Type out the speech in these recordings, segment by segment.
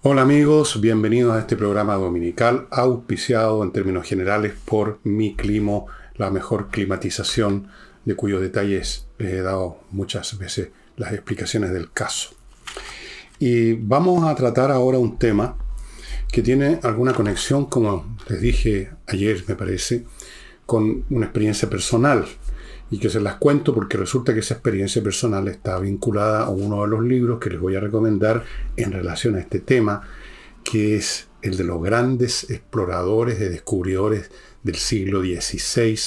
Hola amigos, bienvenidos a este programa dominical auspiciado en términos generales por Mi Climo, la mejor climatización de cuyos detalles les he dado muchas veces las explicaciones del caso. Y vamos a tratar ahora un tema que tiene alguna conexión, como les dije ayer me parece, con una experiencia personal y que se las cuento porque resulta que esa experiencia personal está vinculada a uno de los libros que les voy a recomendar en relación a este tema, que es el de los grandes exploradores y descubridores del siglo XVI,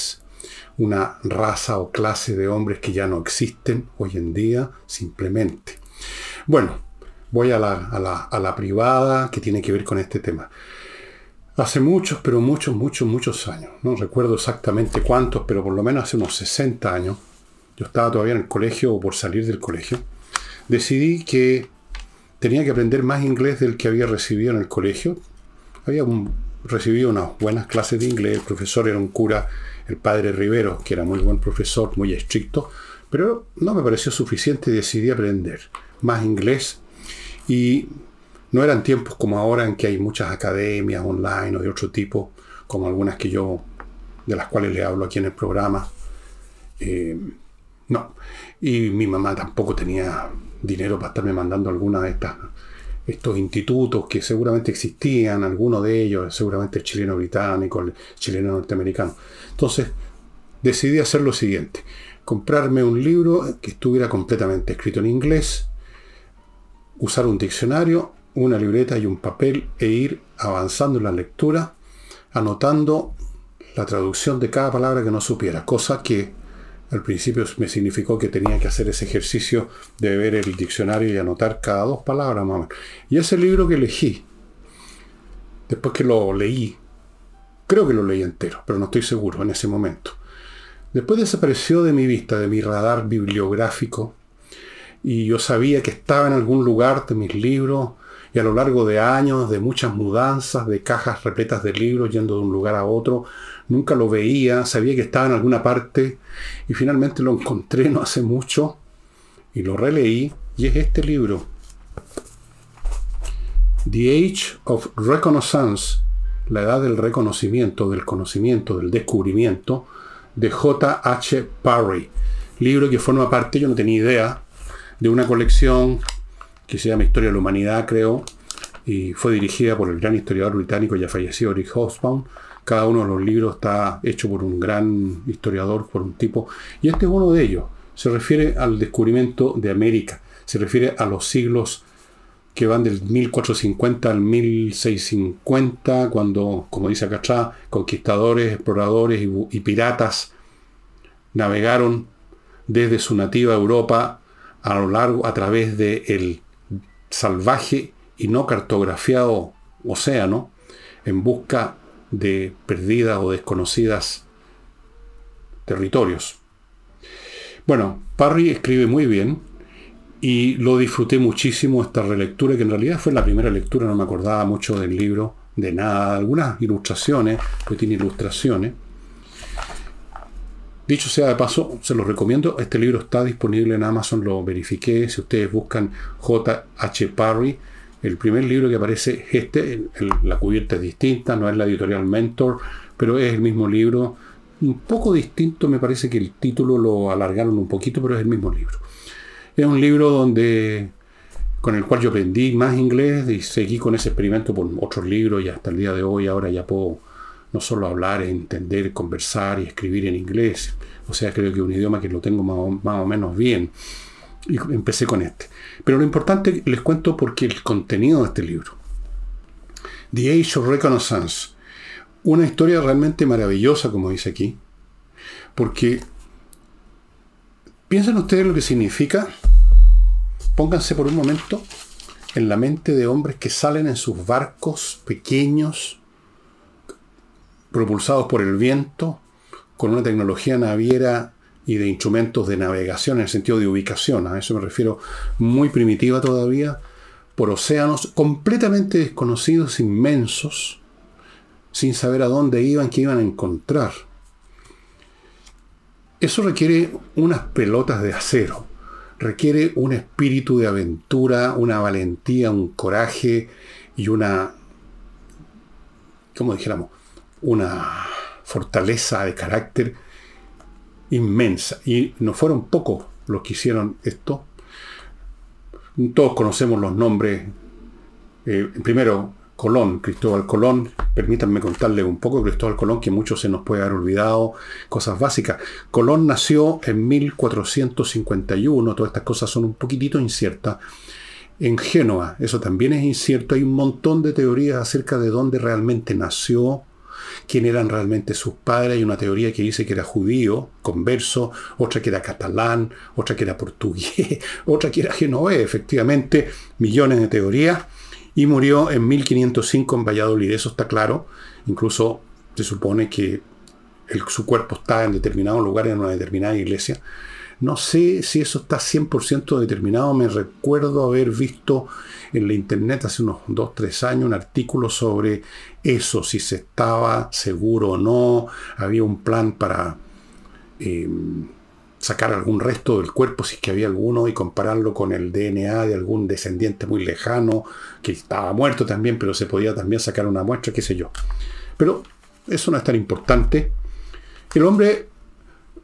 una raza o clase de hombres que ya no existen hoy en día simplemente. Bueno, voy a la, a la privada que tiene que ver con este tema. Hace muchos, pero muchos, muchos, muchos años. No recuerdo exactamente cuántos, pero por lo menos hace unos 60 años. Yo estaba todavía en el colegio o por salir del colegio. Decidí que tenía que aprender más inglés del que había recibido en el colegio. Había recibido unas buenas clases de inglés. El profesor era un cura, el padre Rivero, que era muy buen profesor, muy estricto. Pero no me pareció suficiente y decidí aprender más inglés. Y no eran tiempos como ahora en que hay muchas academias online o de otro tipo, como algunas que yo, de las cuales le hablo aquí en el programa. Eh, no. Y mi mamá tampoco tenía dinero para estarme mandando alguna de estas estos institutos que seguramente existían, algunos de ellos, seguramente el chileno británico, el chileno norteamericano. Entonces, decidí hacer lo siguiente, comprarme un libro que estuviera completamente escrito en inglés, usar un diccionario una libreta y un papel e ir avanzando en la lectura, anotando la traducción de cada palabra que no supiera, cosa que al principio me significó que tenía que hacer ese ejercicio de ver el diccionario y anotar cada dos palabras más Y ese libro que elegí, después que lo leí, creo que lo leí entero, pero no estoy seguro en ese momento. Después desapareció de mi vista, de mi radar bibliográfico, y yo sabía que estaba en algún lugar de mis libros, y a lo largo de años, de muchas mudanzas, de cajas repletas de libros yendo de un lugar a otro, nunca lo veía, sabía que estaba en alguna parte y finalmente lo encontré no hace mucho y lo releí y es este libro. The Age of Reconnaissance, la edad del reconocimiento, del conocimiento, del descubrimiento, de J. H. Parry. Libro que forma parte, yo no tenía idea, de una colección que se llama Historia de la Humanidad, creo, y fue dirigida por el gran historiador británico ya fallecido Rick Hobsbawm. Cada uno de los libros está hecho por un gran historiador, por un tipo, y este es uno de ellos. Se refiere al descubrimiento de América, se refiere a los siglos que van del 1450 al 1650, cuando, como dice acá atrás, conquistadores, exploradores y, piratas navegaron desde su nativa Europa a lo largo, a través del el salvaje y no cartografiado océano en busca de perdidas o desconocidas territorios. Bueno, Parry escribe muy bien y lo disfruté muchísimo esta relectura, que en realidad fue la primera lectura, no me acordaba mucho del libro, de nada, algunas ilustraciones, pues tiene ilustraciones. Dicho sea de paso, se los recomiendo. Este libro está disponible en Amazon, lo verifiqué. Si ustedes buscan J.H. Parry, el primer libro que aparece es este. la cubierta es distinta, no es la editorial Mentor, pero es el mismo libro. Un poco distinto, me parece que el título lo alargaron un poquito, pero es el mismo libro. Es un libro donde con el cual yo aprendí más inglés y seguí con ese experimento por otros libros y hasta el día de hoy ahora ya puedo no solo hablar, entender, conversar y escribir en inglés. O sea, creo que un idioma que lo tengo más o, menos bien. Y empecé con este. Pero lo importante les cuento porque el contenido de este libro. The Age of Reconnaissance. Una historia realmente maravillosa, como dice aquí. Porque piensen ustedes lo que significa. Pónganse por un momento en la mente de hombres que salen en sus barcos pequeños, propulsados por el viento, con una tecnología naviera y de instrumentos de navegación en el sentido de ubicación, a eso me refiero, muy primitiva todavía, por océanos completamente desconocidos, inmensos, sin saber a dónde iban, qué iban a encontrar. Eso requiere unas pelotas de acero, requiere un espíritu de aventura, una valentía, un coraje, y una, como dijéramos, una fortaleza de carácter inmensa. Y no fueron pocos los que hicieron esto. Todos conocemos los nombres. Eh, primero, Colón, Cristóbal Colón. Permítanme contarle un poco de Cristóbal Colón, que mucho se nos puede haber olvidado, cosas básicas. Colón nació en 1451, todas estas cosas son un poquitito inciertas. En Génova, eso también es incierto. Hay un montón de teorías acerca de dónde realmente nació, quién eran realmente sus padres. Hay una teoría que dice que era judío, converso, otra que era catalán, otra que era portugués, otra que era genovés. Efectivamente, millones de teorías y murió en 1505 en Valladolid, eso está claro. Incluso se supone que su cuerpo está en determinado lugar, en una determinada iglesia. No sé si eso está 100% determinado. Me recuerdo haber visto en la internet hace unos 2-3 años un artículo sobre eso, si se estaba seguro o no. Había un plan para... Eh, sacar algún resto del cuerpo, si es que había alguno, y compararlo con el DNA de algún descendiente muy lejano, que estaba muerto también, pero se podía también sacar una muestra, qué sé yo. Pero eso no es tan importante. El hombre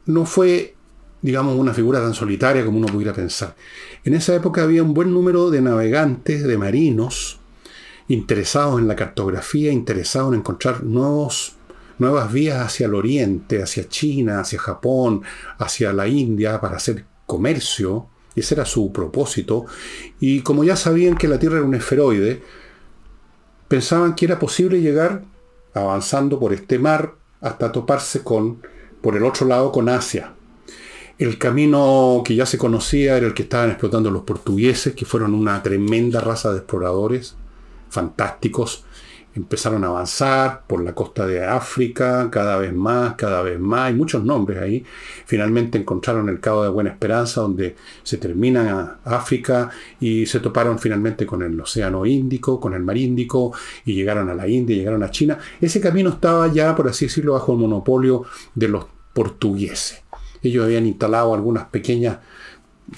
no fue, digamos, una figura tan solitaria como uno pudiera pensar. En esa época había un buen número de navegantes, de marinos, interesados en la cartografía, interesados en encontrar nuevos nuevas vías hacia el oriente, hacia China, hacia Japón, hacia la India para hacer comercio. Ese era su propósito. Y como ya sabían que la Tierra era un esferoide, pensaban que era posible llegar avanzando por este mar hasta toparse con, por el otro lado, con Asia. El camino que ya se conocía era el que estaban explotando los portugueses, que fueron una tremenda raza de exploradores fantásticos, empezaron a avanzar por la costa de África, cada vez más, cada vez más, hay muchos nombres ahí. Finalmente encontraron el Cabo de Buena Esperanza, donde se termina África y se toparon finalmente con el Océano Índico, con el Mar Índico, y llegaron a la India, llegaron a China. Ese camino estaba ya, por así decirlo, bajo el monopolio de los portugueses. Ellos habían instalado algunas pequeñas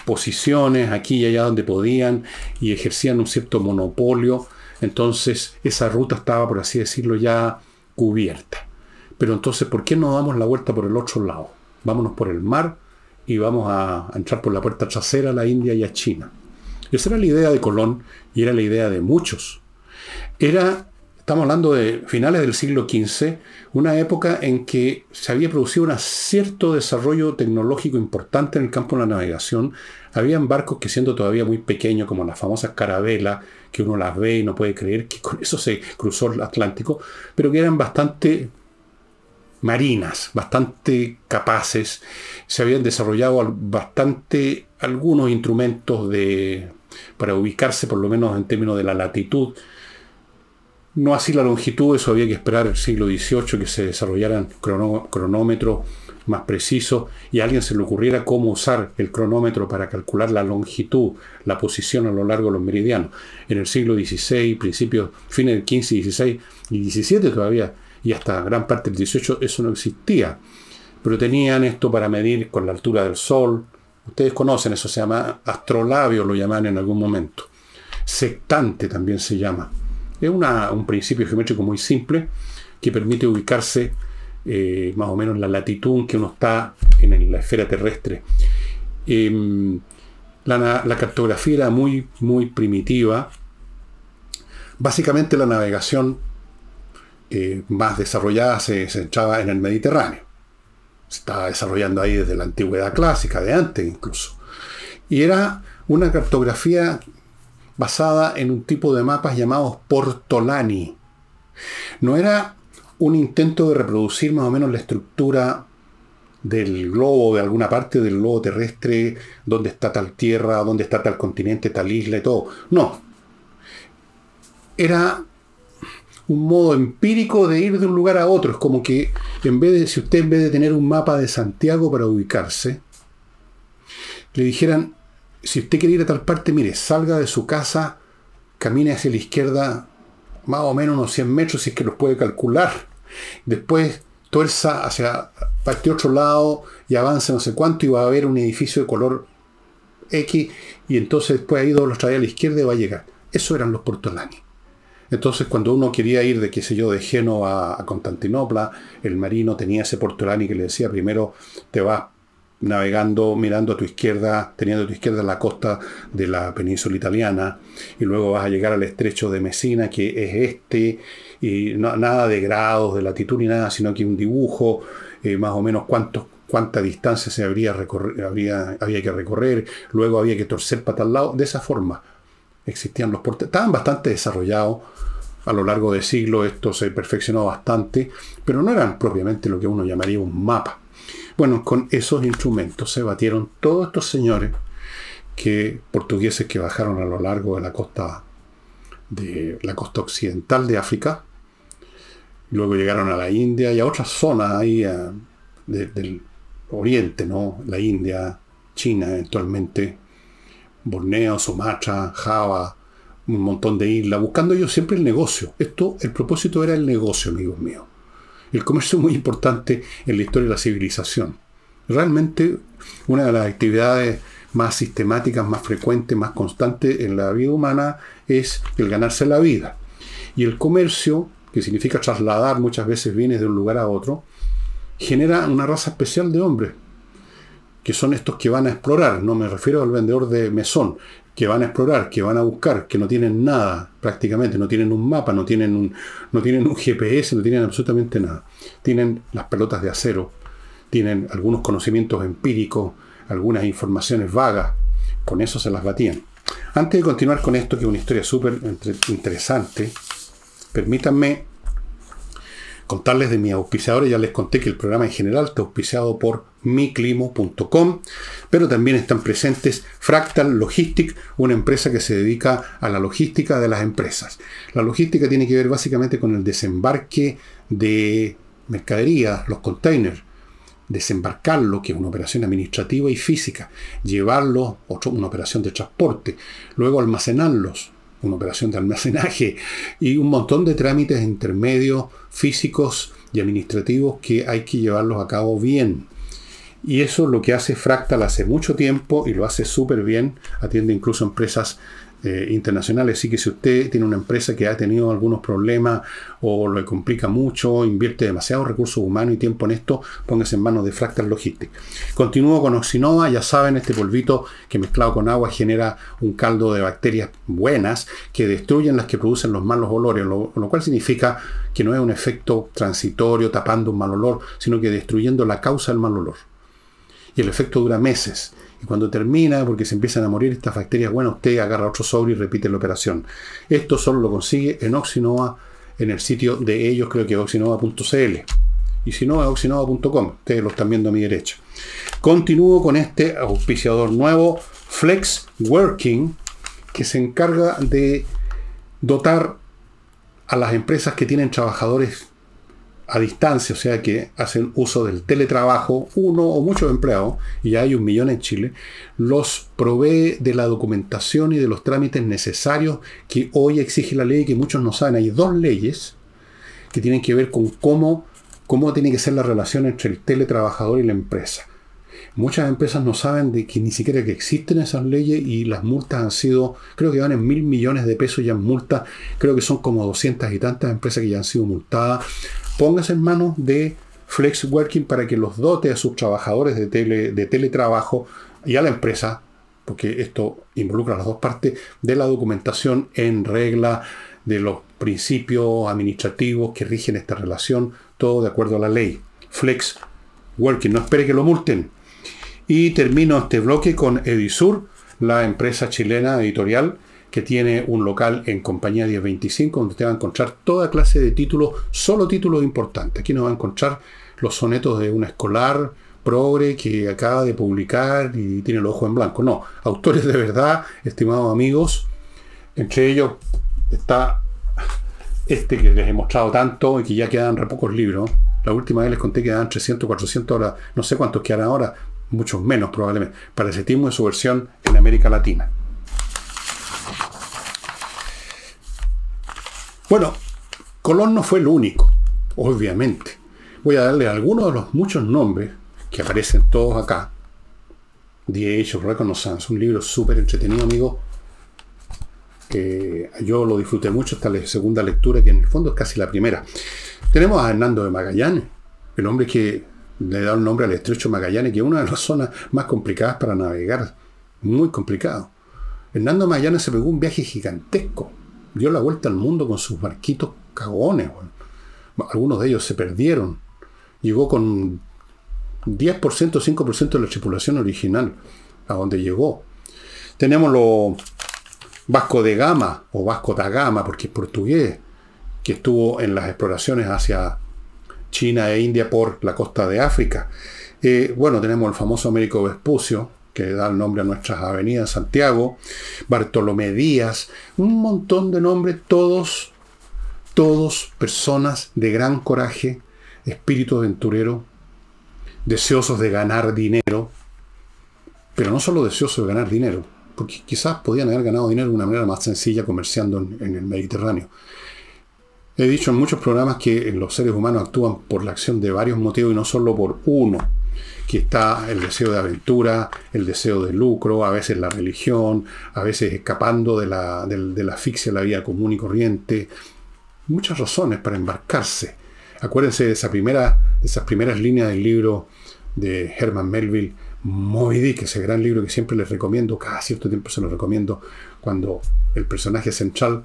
posiciones aquí y allá donde podían y ejercían un cierto monopolio entonces esa ruta estaba, por así decirlo, ya cubierta. Pero entonces, ¿por qué no damos la vuelta por el otro lado? Vámonos por el mar y vamos a, entrar por la puerta trasera a la India y a China. Esa era la idea de Colón y era la idea de muchos. Era, estamos hablando de finales del siglo XV, una época en que se había producido un cierto desarrollo tecnológico importante en el campo de la navegación. Habían barcos que siendo todavía muy pequeños, como las famosas carabelas, que uno las ve y no puede creer que con eso se cruzó el Atlántico, pero que eran bastante marinas, bastante capaces, se habían desarrollado bastante algunos instrumentos de, para ubicarse por lo menos en términos de la latitud. No así la longitud, eso había que esperar el siglo XVIII que se desarrollaran cronómetros más preciso y a alguien se le ocurriera cómo usar el cronómetro para calcular la longitud, la posición a lo largo de los meridianos. En el siglo XVI, principios, fines del XV, XVI y XVII todavía, y hasta gran parte del XVIII, eso no existía. Pero tenían esto para medir con la altura del Sol. Ustedes conocen, eso se llama astrolabio, lo llaman en algún momento. Sectante también se llama. Es un principio geométrico muy simple que permite ubicarse eh, más o menos la latitud en que uno está en la esfera terrestre. Em, la, cartografía era muy, muy primitiva. Básicamente la navegación eh, más desarrollada se centraba en el Mediterráneo. Se estaba desarrollando ahí desde la antigüedad clásica, de antes incluso. Y era una cartografía basada en un tipo de mapas llamados portolani. No era un intento de reproducir más o menos la estructura del globo, de alguna parte del globo terrestre, donde está tal tierra, donde está tal continente, tal isla y todo. No. Era un modo empírico de ir de un lugar a otro. Es como que en vez de, si usted en vez de tener un mapa de Santiago para ubicarse, le dijeran, si usted quiere ir a tal parte, mire, salga de su casa, camine hacia la izquierda más o menos unos 100 metros, si es que los puede calcular Después tuerza hacia parte otro lado y avanza no sé cuánto y va a haber un edificio de color X y entonces después ahí dos los trae a la izquierda y va a llegar. Eso eran los portolanes. Entonces, cuando uno quería ir de, qué sé yo, de Génova a Constantinopla, el marino tenía ese portolani que le decía, primero te vas navegando, mirando a tu izquierda, teniendo a tu izquierda la costa de la península italiana, y luego vas a llegar al estrecho de Messina, que es este, y nada de grados, de latitud ni nada, sino que un dibujo, eh, más o menos cuántos cuánta distancia se habría, habría había que recorrer, luego había que torcer para tal lado, de esa forma existían los portes, estaban bastante desarrollados a lo largo de siglos, esto se perfeccionó bastante, pero no eran propiamente lo que uno llamaría un mapa. Bueno, con esos instrumentos se batieron todos estos señores que, portugueses que bajaron a lo largo de la costa de la costa occidental de África, luego llegaron a la India y a otras zonas ahí del Oriente, ¿no? La India, China eventualmente, Borneo, Sumatra, Java, un montón de islas, buscando ellos siempre el negocio. Esto, el propósito era el negocio, amigos míos. El comercio es muy importante en la historia de la civilización. Realmente una de las actividades más sistemáticas, más frecuentes, más constantes en la vida humana es el ganarse la vida. Y el comercio, que significa trasladar muchas veces bienes de un lugar a otro, genera una raza especial de hombres, que son estos que van a explorar, no me refiero al vendedor de mesón, que van a explorar, que van a buscar, que no tienen nada prácticamente, no tienen un mapa, no tienen un, no tienen un GPS, no tienen absolutamente nada. Tienen las pelotas de acero, tienen algunos conocimientos empíricos, algunas informaciones vagas, con eso se las batían. Antes de continuar con esto, que es una historia súper interesante, permítanme contarles de mi auspiciador. Ya les conté que el programa en general está auspiciado por miclimo.com, pero también están presentes Fractal Logistic, una empresa que se dedica a la logística de las empresas. La logística tiene que ver básicamente con el desembarque de mercadería, los containers, desembarcarlo, que es una operación administrativa y física, llevarlo, una operación de transporte, luego almacenarlos, una operación de almacenaje y un montón de trámites intermedios físicos y administrativos que hay que llevarlos a cabo bien. Y eso es lo que hace Fractal hace mucho tiempo y lo hace súper bien. Atiende incluso empresas eh, internacionales. Así que si usted tiene una empresa que ha tenido algunos problemas o le complica mucho, invierte demasiados recursos humanos y tiempo en esto, póngase en manos de Fractal Logistics. Continúo con Oxinova. Ya saben, este polvito que mezclado con agua genera un caldo de bacterias buenas que destruyen las que producen los malos olores, lo cual significa que no es un efecto transitorio tapando un mal olor, sino que destruyendo la causa del mal olor y el efecto dura meses. Y cuando termina, porque se empiezan a morir estas bacterias, bueno, usted agarra otro sobre y repite la operación. Esto solo lo consigue en Oxinova, en el sitio de ellos, creo que oxinova.cl. Y si no, es oxinova.com. Ustedes lo están viendo a mi derecha. Continúo con este auspiciador nuevo, Flex Working, que se encarga de dotar a las empresas que tienen trabajadores a distancia, o sea que hacen uso del teletrabajo, uno o muchos empleados, y hay un millón en Chile, los provee de la documentación y de los trámites necesarios que hoy exige la ley, que muchos no saben. Hay dos leyes que tienen que ver con cómo, cómo tiene que ser la relación entre el teletrabajador y la empresa. Muchas empresas no saben de que ni siquiera que existen esas leyes y las multas han sido, creo que van en mil millones de pesos ya en multas, creo que son como doscientas y tantas empresas que ya han sido multadas póngase en manos de Flex Working para que los dote a sus trabajadores de, de teletrabajo y a la empresa, porque esto involucra las dos partes, de la documentación en regla, de los principios administrativos que rigen esta relación, todo de acuerdo a la ley. Flex Working, no espere que lo multen. Y termino este bloque con Edisur, la empresa chilena editorial que tiene un local en Compañía 1025 donde te va a encontrar toda clase de títulos, solo títulos importantes. Aquí nos va a encontrar los sonetos de un escolar progre que acaba de publicar y tiene el ojo en blanco. No, autores de verdad, estimados amigos. Entre ellos está este que les he mostrado tanto y que ya quedan re pocos libros. La última vez les conté que quedan 300, 400 horas, no sé cuántos quedan ahora, muchos menos probablemente, para ese tipo de su versión en América Latina. Bueno, Colón no fue el único, obviamente. Voy a darle algunos de los muchos nombres que aparecen todos acá. The Age Reconnaissance, un libro súper entretenido, amigo. Yo lo disfruté mucho esta segunda lectura, que en el fondo es casi la primera. Tenemos a Hernando de Magallanes, el hombre que le da el nombre al estrecho Magallanes, que es una de las zonas más complicadas para navegar, muy complicado. Hernando Magallanes se pegó un viaje gigantesco, dio la vuelta al mundo con sus barquitos cagones. Algunos de ellos se perdieron. Llegó con 10%, 5% de la tripulación original a donde llegó. Tenemos lo Vasco de Gama, o Vasco da Gama, porque es portugués, que estuvo en las exploraciones hacia China e India por la costa de África. Eh, bueno, tenemos el famoso Américo Vespucio, que da el nombre a nuestras avenidas Santiago, Bartolomé Díaz, un montón de nombres, todos, todos personas de gran coraje, espíritu aventurero, deseosos de ganar dinero, pero no solo deseosos de ganar dinero, porque quizás podían haber ganado dinero de una manera más sencilla comerciando en, el Mediterráneo. He dicho en muchos programas que los seres humanos actúan por la acción de varios motivos y no solo por uno, que está el deseo de aventura, el deseo de lucro, a veces la religión, a veces escapando de la, de la asfixia de la vida común y corriente. Muchas razones para embarcarse. Acuérdense de, esa primera, de esas primeras líneas del libro de Herman Melville, Moby Dick, ese gran libro que siempre les recomiendo, cada cierto tiempo se lo recomiendo, cuando el personaje central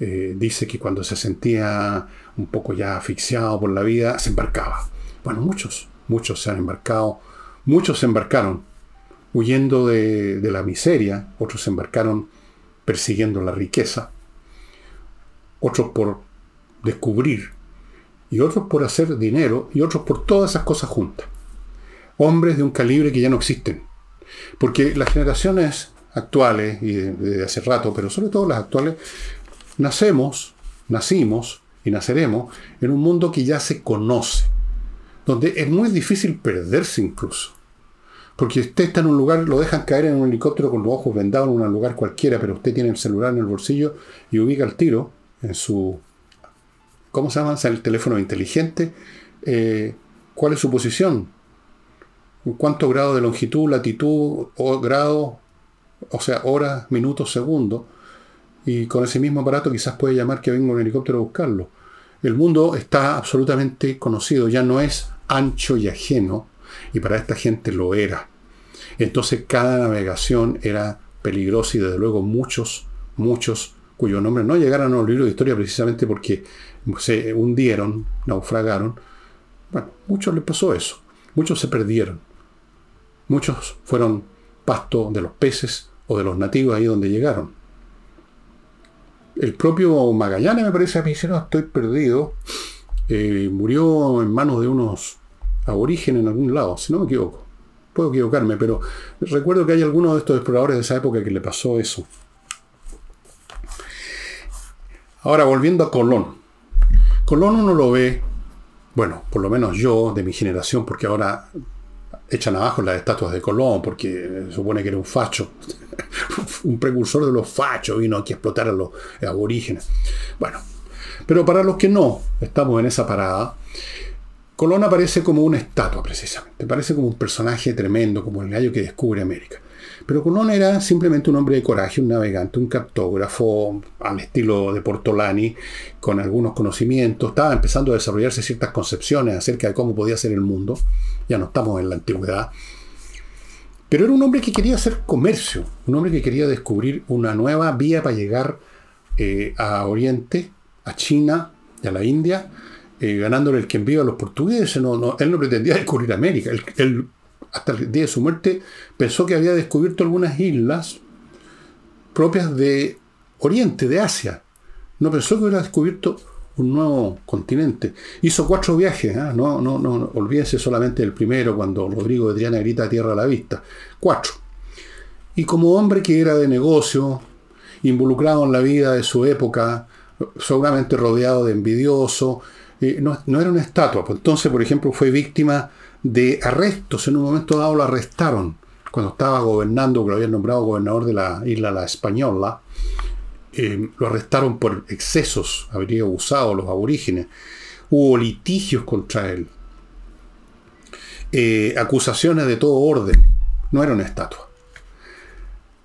eh, dice que cuando se sentía un poco ya asfixiado por la vida, se embarcaba. Bueno, muchos, muchos se han embarcado, muchos se embarcaron huyendo de, de la miseria, otros se embarcaron persiguiendo la riqueza, otros por descubrir y otros por hacer dinero, y otros por todas esas cosas juntas. Hombres de un calibre que ya no existen. Porque las generaciones actuales, y de, hace rato, pero sobre todo las actuales, nacemos, nacimos y naceremos en un mundo que ya se conoce, donde es muy difícil perderse incluso. Porque usted está en un lugar, lo dejan caer en un helicóptero con los ojos vendados en un lugar cualquiera, pero usted tiene el celular en el bolsillo y ubica el tiro en su ¿cómo se llama? El teléfono inteligente. Eh, ¿Cuál es su posición? ¿Cuánto grado de longitud, latitud, o grado, o sea, horas, minutos, segundos? Y con ese mismo aparato quizás puede llamar que venga un helicóptero a buscarlo. El mundo está absolutamente conocido, ya no es ancho y ajeno, y para esta gente lo era. Entonces cada navegación era peligrosa y desde luego muchos, muchos cuyo nombre no llegaron a los libros de historia precisamente porque se hundieron, naufragaron. Bueno, muchos les pasó eso. Muchos se perdieron. Muchos fueron pasto de los peces o de los nativos ahí donde llegaron. El propio Magallanes me parece a mí, si no estoy perdido, eh, murió en manos de unos aborígenes en algún lado, si no me equivoco. Puedo equivocarme, pero recuerdo que hay algunos de estos exploradores de esa época que le pasó eso. Ahora, volviendo a Colón. Colón uno lo ve, bueno, por lo menos yo, de mi generación, porque ahora echan abajo las estatuas de Colón, porque supone que era un facho, un precursor de los fachos, vino aquí a explotar a los aborígenes. Bueno, pero para los que no estamos en esa parada, Colón aparece como una estatua, precisamente. Parece como un personaje tremendo, como el gallo que descubre América. Pero Colón era simplemente un hombre de coraje, un navegante, un cartógrafo al estilo de Portolani, con algunos conocimientos. Estaba empezando a desarrollarse ciertas concepciones acerca de cómo podía ser el mundo. Ya no estamos en la antigüedad. Pero era un hombre que quería hacer comercio, un hombre que quería descubrir una nueva vía para llegar eh, a Oriente, a China y a la India, eh, ganándole el que envió a los portugueses. él no pretendía descubrir América. él hasta el día de su muerte, pensó que había descubierto algunas islas propias de Oriente, de Asia. No pensó que hubiera descubierto un nuevo continente. Hizo cuatro viajes, ¿ah? no, no, no, olvídense solamente del primero, cuando Rodrigo de Triana grita tierra a la vista. Cuatro. Y como hombre que era de negocio, involucrado en la vida de su época, seguramente rodeado de envidioso, eh, no, no, era una estatua. Pues entonces, por ejemplo, fue víctima de arrestos. En un momento dado lo arrestaron cuando estaba gobernando, que lo habían nombrado gobernador de la isla La Española. Eh, lo arrestaron por excesos, habría abusado los aborígenes. Hubo litigios contra él. Eh, acusaciones de todo orden. No era una estatua.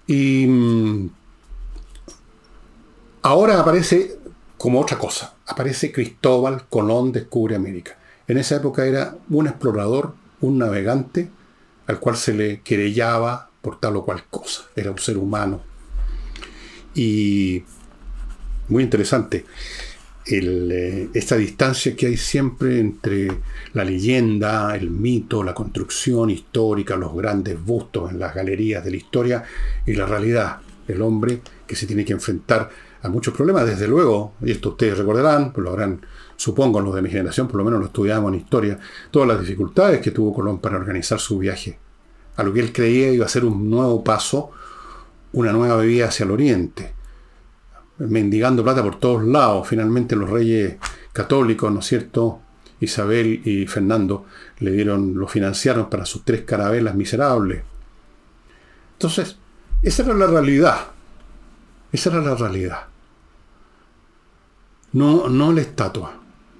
Y mm, Ahora aparece como otra cosa. Aparece Cristóbal Colón descubre América. En esa época era un explorador, un navegante, al cual se le querellaba por tal o cual cosa. Era un ser humano. Y muy interesante. Eh, esta distancia que hay siempre entre la leyenda, el mito, la construcción histórica, los grandes bustos en las galerías de la historia y la realidad. El hombre que se tiene que enfrentar a muchos problemas, desde luego, y esto ustedes recordarán, pues lo habrán, supongo, los de mi generación, por lo menos lo estudiamos en historia, todas las dificultades que tuvo Colón para organizar su viaje, a lo que él creía iba a ser un nuevo paso, una nueva vía hacia el oriente, mendigando plata por todos lados, finalmente los reyes católicos, ¿no es cierto?, Isabel y Fernando le dieron, lo financiaron para sus tres carabelas miserables. Entonces, esa era la realidad. Esa era la realidad. No, no la estatua.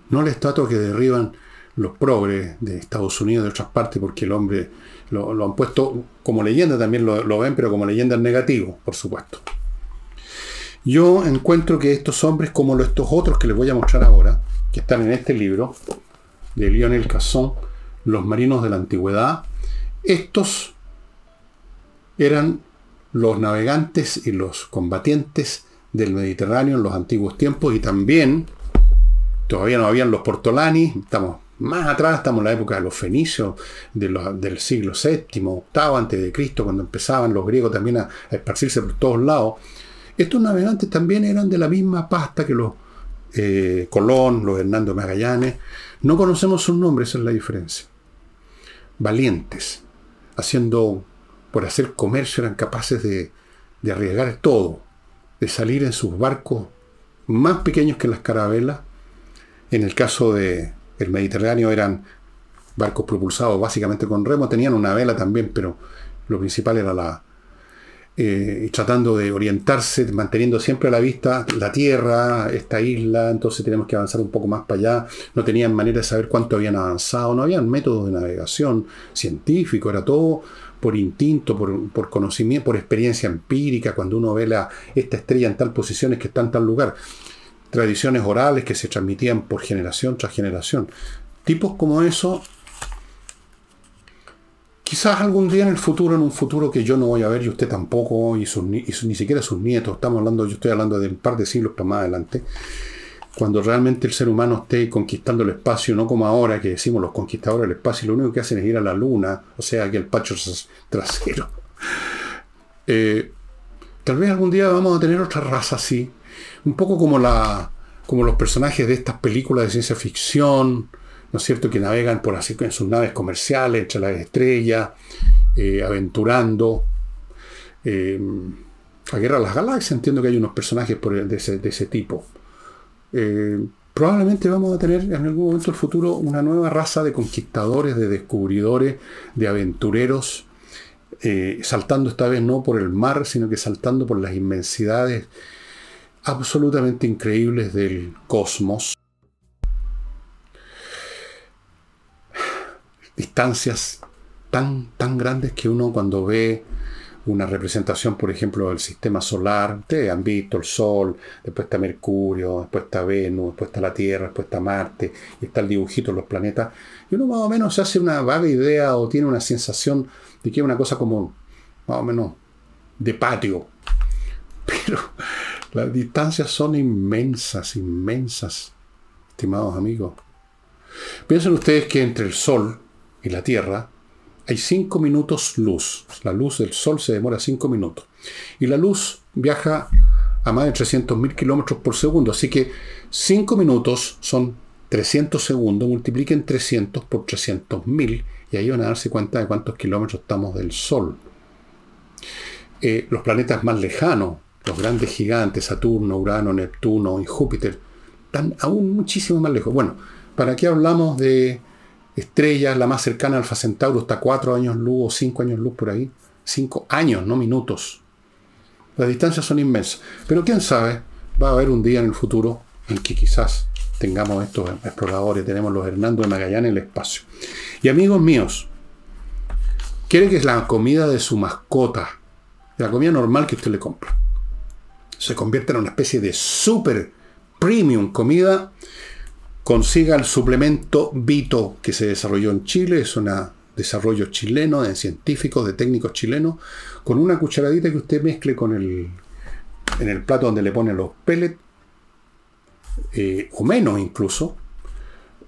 No la estatua que derriban los progres de Estados Unidos, de otras partes, porque el hombre lo, han puesto como leyenda, también lo, ven, pero como leyenda en negativo, por supuesto. Yo encuentro que estos hombres, como estos otros que les voy a mostrar ahora, que están en este libro, de Lionel Casson, Los marinos de la antigüedad, estos eran los navegantes y los combatientes del Mediterráneo en los antiguos tiempos y también todavía no habían los portolanis, estamos más atrás, estamos en la época de los fenicios del siglo VII, VIII antes de Cristo, cuando empezaban los griegos también a, esparcirse por todos lados. Estos navegantes también eran de la misma pasta que los eh, Colón, los Hernando Magallanes. No conocemos sus nombres, esa es la diferencia. Valientes, haciendo, por hacer comercio, eran capaces de, de arriesgar todo de salir en sus barcos más pequeños que las carabelas. En el caso del el Mediterráneo eran barcos propulsados básicamente con remo, tenían una vela también, pero lo principal era la... Eh, tratando de orientarse, manteniendo siempre a la vista la tierra, esta isla, entonces tenemos que avanzar un poco más para allá. No tenían manera de saber cuánto habían avanzado, no habían métodos de navegación científico, era todo por instinto, por, conocimiento, por experiencia empírica, cuando uno ve la, esta estrella en tal posición es que está en tal lugar. Tradiciones orales que se transmitían por generación tras generación. Tipos como eso, quizás algún día en el futuro, en un futuro que yo no voy a ver y usted tampoco, y, ni siquiera sus nietos, estamos hablando, yo estoy hablando de un par de siglos para más adelante, cuando realmente el ser humano esté conquistando el espacio, no como ahora que decimos los conquistadores del espacio, lo único que hacen es ir a la luna, o sea, que el pacho trasero. Eh, tal vez algún día vamos a tener otra raza así, un poco como, la, como los personajes de estas películas de ciencia ficción, ¿no es cierto?, que navegan por así en sus naves comerciales, entre las estrellas, eh, aventurando. Eh, la guerra de las galaxias, entiendo que hay unos personajes de ese tipo. Eh, probablemente vamos a tener en algún momento del futuro una nueva raza de conquistadores, de descubridores, de aventureros, eh, saltando esta vez no por el mar, sino que saltando por las inmensidades absolutamente increíbles del cosmos. Distancias tan, tan grandes que uno cuando ve una representación, por ejemplo, del sistema solar. Ustedes han visto el Sol, después está Mercurio, después está Venus, después está la Tierra, después está Marte, y está el dibujito de los planetas. Y uno más o menos se hace una vaga idea o tiene una sensación de que es una cosa como, más o menos, de patio. Pero las distancias son inmensas, inmensas, estimados amigos. Piensen ustedes que entre el Sol y la Tierra hay 5 minutos luz. La luz del Sol se demora 5 minutos. Y la luz viaja a más de 300.000 kilómetros por segundo. Así que 5 minutos son 300 segundos. Multipliquen 300 por 300.000 y ahí van a darse cuenta de cuántos kilómetros estamos del Sol. Eh, los planetas más lejanos, los grandes gigantes, Saturno, Urano, Neptuno y Júpiter, están aún muchísimo más lejos. Bueno, ¿para qué hablamos de estrellas, la más cercana Alfa Centauro está cuatro años luz o cinco años luz por ahí. Cinco años, no minutos. Las distancias son inmensas. Pero quién sabe, va a haber un día en el futuro en que quizás tengamos estos exploradores, tenemos los Hernando de Magallanes en el espacio. Y amigos míos, quiere que es la comida de su mascota, la comida normal que usted le compra. se convierta en una especie de super premium comida, consiga el suplemento Vito que se desarrolló en Chile, es un desarrollo chileno de científicos, de técnicos chilenos, con una cucharadita que usted mezcle con el, en el plato donde le pone los pellets, eh, o menos incluso,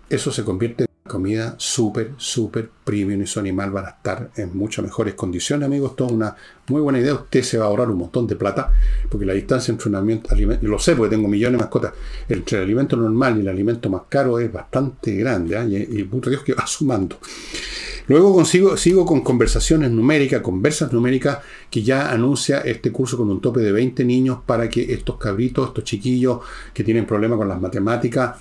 eso se convierte en comida súper, súper premium y su animal van a estar en muchas mejores condiciones, amigos. Esto es una muy buena idea. Usted se va a ahorrar un montón de plata, porque la distancia entre un alimento, alimento lo sé porque tengo millones de mascotas, entre el alimento normal y el alimento más caro es bastante grande, ¿eh? y, y puto Dios que va sumando. Luego consigo, sigo con conversaciones numéricas, conversas numéricas, que ya anuncia este curso con un tope de 20 niños para que estos cabritos, estos chiquillos que tienen problemas con las matemáticas,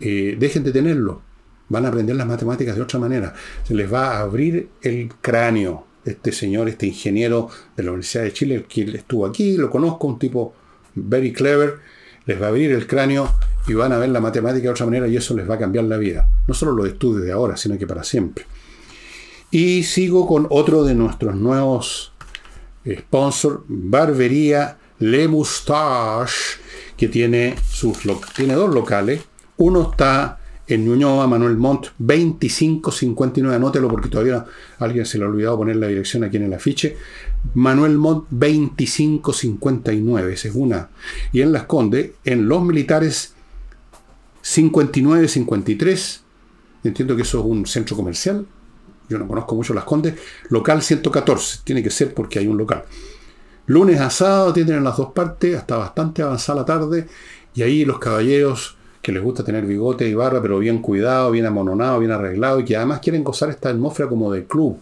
eh, dejen de tenerlo van a aprender las matemáticas de otra manera. Se les va a abrir el cráneo. Este señor, este ingeniero de la Universidad de Chile, que estuvo aquí, lo conozco, un tipo very clever, les va a abrir el cráneo y van a ver la matemática de otra manera y eso les va a cambiar la vida. No solo los estudios de ahora, sino que para siempre. Y sigo con otro de nuestros nuevos sponsors, Barbería Le Moustache, que tiene, sus, tiene dos locales. Uno está en Ñuñoa, Manuel Montt, 2559, anótelo porque todavía alguien se le ha olvidado poner la dirección aquí en el afiche. Manuel Montt, 2559, esa es una. Y en Las Condes, en Los Militares, 5953, entiendo que eso es un centro comercial, yo no conozco mucho Las Condes, local 114, tiene que ser porque hay un local. Lunes a sábado tienen las dos partes, hasta bastante avanzada la tarde, y ahí los caballeros que les gusta tener bigote y barba, pero bien cuidado, bien amononado, bien arreglado, y que además quieren gozar esta atmósfera como de club.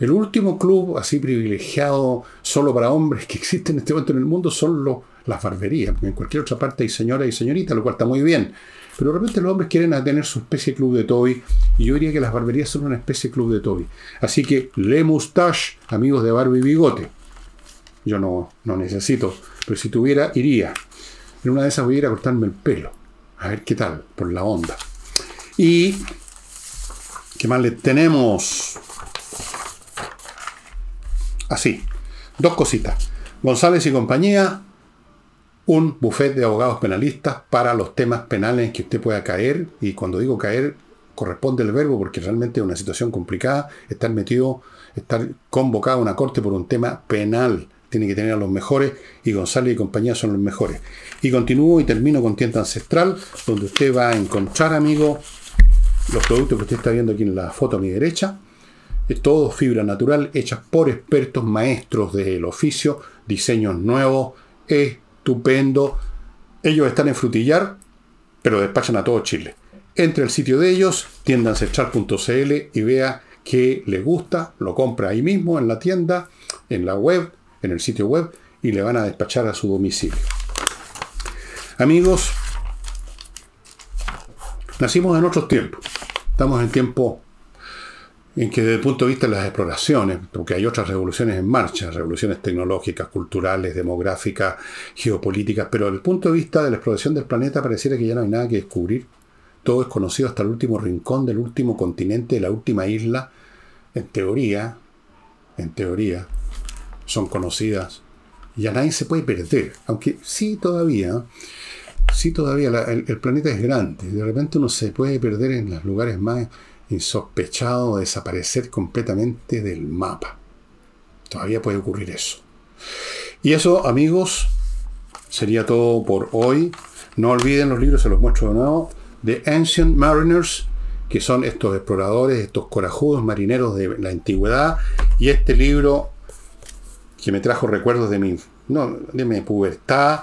El último club así privilegiado solo para hombres que existe en este momento en el mundo son los, las barberías. En cualquier otra parte hay señoras y señoritas, lo cual está muy bien. Pero de repente los hombres quieren tener su especie de club de Toby. Y yo diría que las barberías son una especie de club de Toby. Así que Le Moustache, amigos de barba y bigote. Yo no, no necesito, pero si tuviera, iría. En una de esas voy a ir a cortarme el pelo. A ver qué tal, por la onda. Y, ¿qué más le tenemos? Así, dos cositas. González y compañía, un buffet de abogados penalistas para los temas penales en que usted pueda caer. Y cuando digo caer, corresponde el verbo porque realmente es una situación complicada estar metido, estar convocado a una corte por un tema penal tiene que tener a los mejores y González y compañía son los mejores. Y continúo y termino con tienda ancestral, donde usted va a encontrar, amigo, los productos que usted está viendo aquí en la foto a mi derecha. Es todo fibra natural, hechas por expertos, maestros del oficio, diseños nuevos, estupendo. Ellos están en Frutillar, pero despachan a todo Chile. Entre al sitio de ellos, tiendaancestral.cl y vea qué le gusta, lo compra ahí mismo en la tienda, en la web, en el sitio web y le van a despachar a su domicilio. Amigos, nacimos en otros tiempos. Estamos en tiempo en que desde el punto de vista de las exploraciones, porque hay otras revoluciones en marcha, revoluciones tecnológicas, culturales, demográficas, geopolíticas, pero desde el punto de vista de la exploración del planeta pareciera que ya no hay nada que descubrir. Todo es conocido hasta el último rincón del último continente, de la última isla. En teoría, en teoría, son conocidas. Ya nadie se puede perder. Aunque sí todavía, sí todavía el, planeta es grande. De repente uno se puede perder en los lugares más insospechados, desaparecer completamente del mapa. Todavía puede ocurrir eso. Y eso, amigos, sería todo por hoy. No olviden los libros, se los muestro de nuevo. The Ancient Mariners, que son estos exploradores, estos corajudos marineros de la antigüedad. Y este libro que me trajo recuerdos de mi, no, de mi pubertad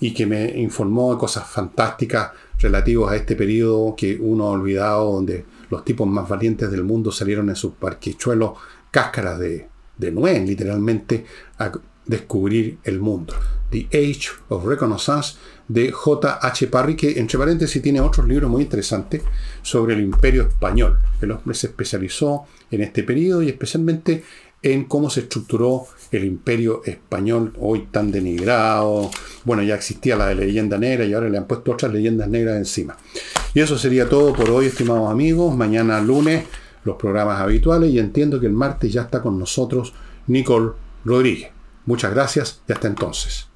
y que me informó de cosas fantásticas relativas a este periodo que uno ha olvidado, donde los tipos más valientes del mundo salieron en sus parquichuelos cáscaras de, de nuez, literalmente, a descubrir el mundo. The Age of Reconnaissance de J.H. Parry, que entre paréntesis tiene otros libros muy interesantes sobre el imperio español. El hombre se especializó en este periodo y especialmente en cómo se estructuró el imperio español, hoy tan denigrado. Bueno, ya existía la de leyenda negra y ahora le han puesto otras leyendas negras encima. Y eso sería todo por hoy, estimados amigos. Mañana lunes los programas habituales y entiendo que el martes ya está con nosotros Nicole Rodríguez. Muchas gracias y hasta entonces.